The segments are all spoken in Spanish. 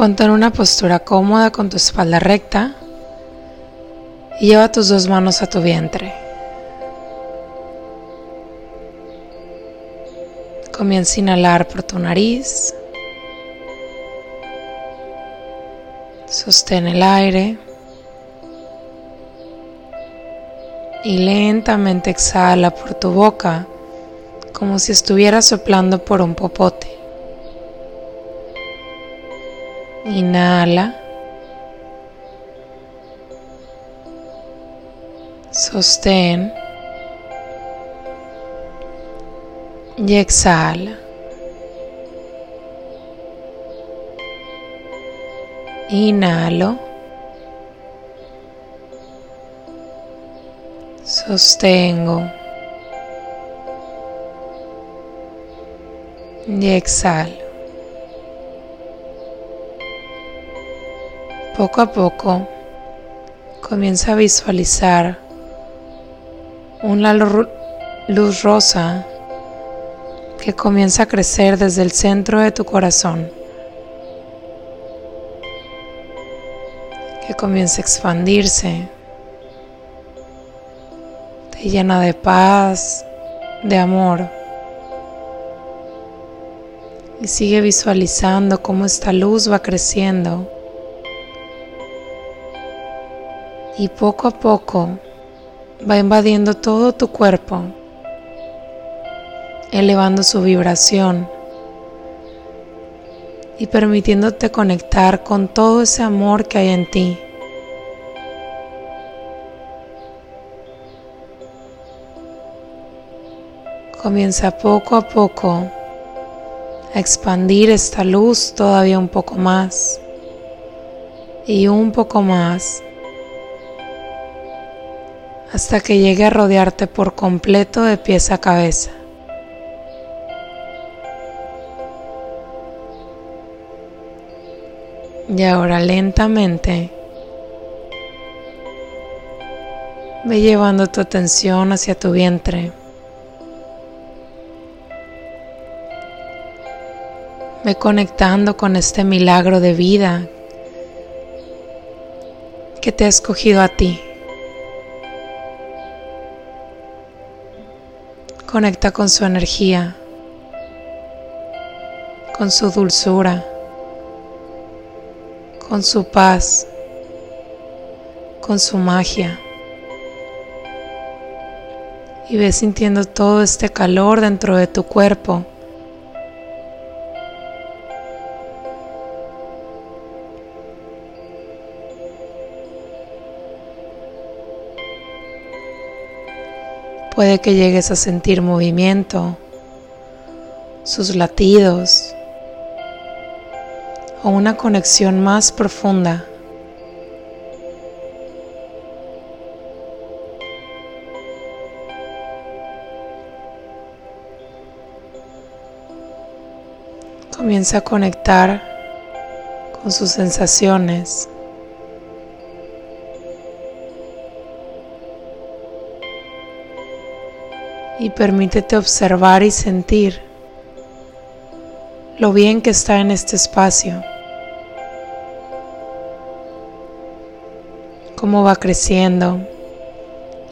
Ponte en una postura cómoda con tu espalda recta y lleva tus dos manos a tu vientre. Comienza a inhalar por tu nariz. Sostén el aire. Y lentamente exhala por tu boca como si estuvieras soplando por un popote. Inhala. Sostén. Y exhala. Inhalo. Sostengo. Y exhalo. Poco a poco comienza a visualizar una luz rosa que comienza a crecer desde el centro de tu corazón, que comienza a expandirse, te llena de paz, de amor. Y sigue visualizando cómo esta luz va creciendo. Y poco a poco va invadiendo todo tu cuerpo elevando su vibración y permitiéndote conectar con todo ese amor que hay en ti. Comienza poco a poco a expandir esta luz todavía un poco más y un poco más hasta que llegue a rodearte por completo de pies a cabeza. Y ahora lentamente ve llevando tu atención hacia tu vientre. Ve conectando con este milagro de vida que te ha escogido a ti. Conecta con su energía, con su dulzura con su paz, con su magia. Y ves sintiendo todo este calor dentro de tu cuerpo. Puede que llegues a sentir movimiento, sus latidos, o una conexión más profunda. Comienza a conectar con sus sensaciones. Y permítete observar y sentir lo bien que está en este espacio, cómo va creciendo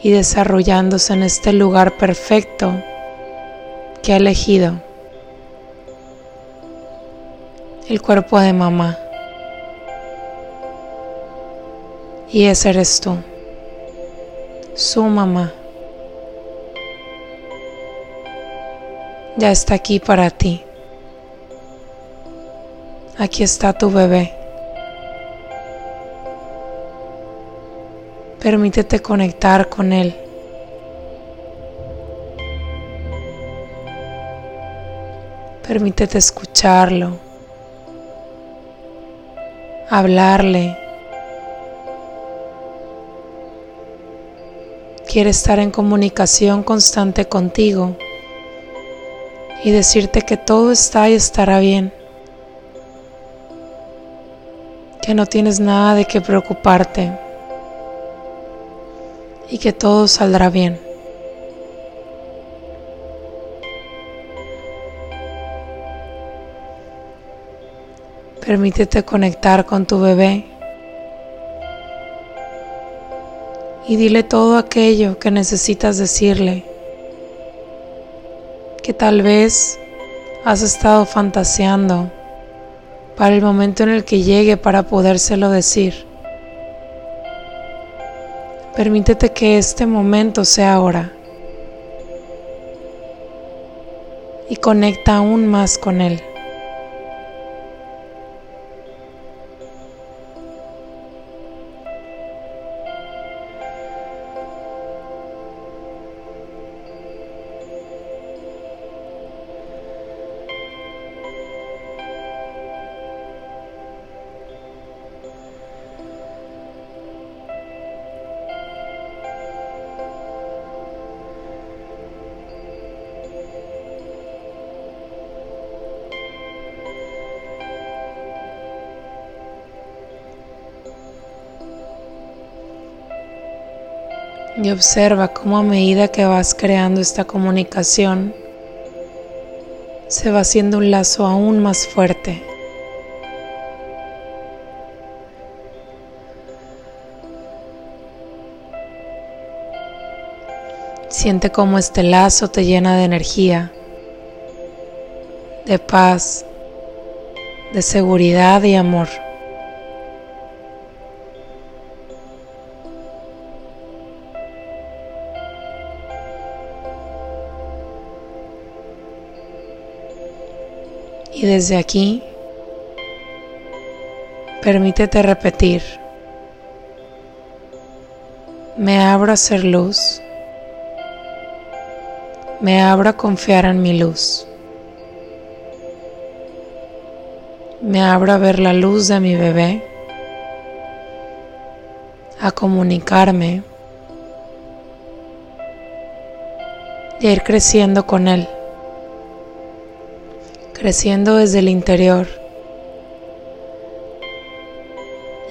y desarrollándose en este lugar perfecto que ha elegido, el cuerpo de mamá. Y ese eres tú, su mamá. Ya está aquí para ti. Aquí está tu bebé. Permítete conectar con él. Permítete escucharlo, hablarle. Quiere estar en comunicación constante contigo y decirte que todo está y estará bien. que no tienes nada de qué preocuparte y que todo saldrá bien. Permítete conectar con tu bebé y dile todo aquello que necesitas decirle, que tal vez has estado fantaseando para el momento en el que llegue para podérselo decir. Permítete que este momento sea ahora y conecta aún más con él. Y observa cómo a medida que vas creando esta comunicación, se va haciendo un lazo aún más fuerte. Siente cómo este lazo te llena de energía, de paz, de seguridad y amor. Y desde aquí, permítete repetir, me abro a ser luz, me abro a confiar en mi luz, me abro a ver la luz de mi bebé, a comunicarme. Y a ir creciendo con él creciendo desde el interior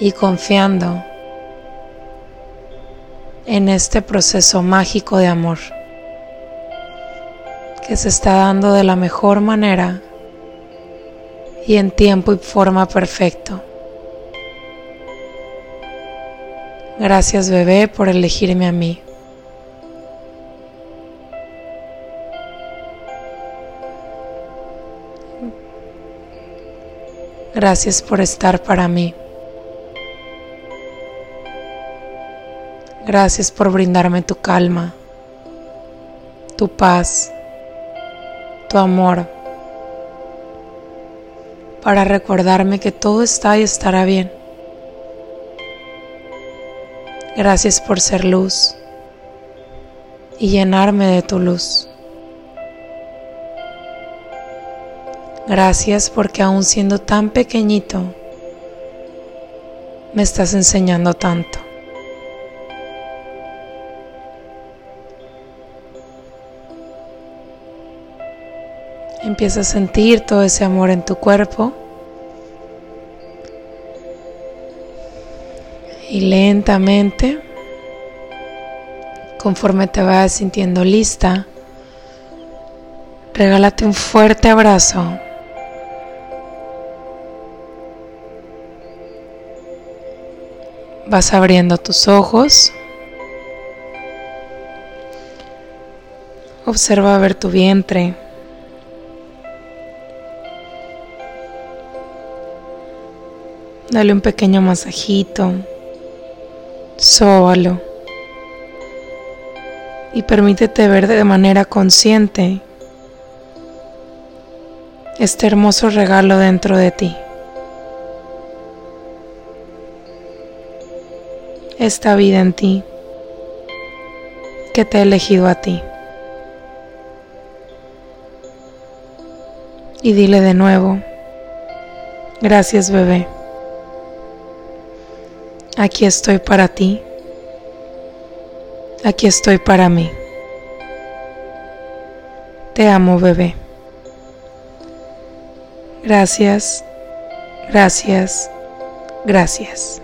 y confiando en este proceso mágico de amor que se está dando de la mejor manera y en tiempo y forma perfecto. Gracias bebé por elegirme a mí. Gracias por estar para mí. Gracias por brindarme tu calma, tu paz, tu amor, para recordarme que todo está y estará bien. Gracias por ser luz y llenarme de tu luz. Gracias porque aún siendo tan pequeñito, me estás enseñando tanto. Empieza a sentir todo ese amor en tu cuerpo. Y lentamente, conforme te vayas sintiendo lista, regálate un fuerte abrazo Vas abriendo tus ojos. Observa a ver tu vientre. Dale un pequeño masajito. Sóbalo. Y permítete ver de manera consciente este hermoso regalo dentro de ti. Esta vida en ti, que te he elegido a ti. Y dile de nuevo, gracias bebé, aquí estoy para ti, aquí estoy para mí. Te amo bebé. Gracias, gracias, gracias.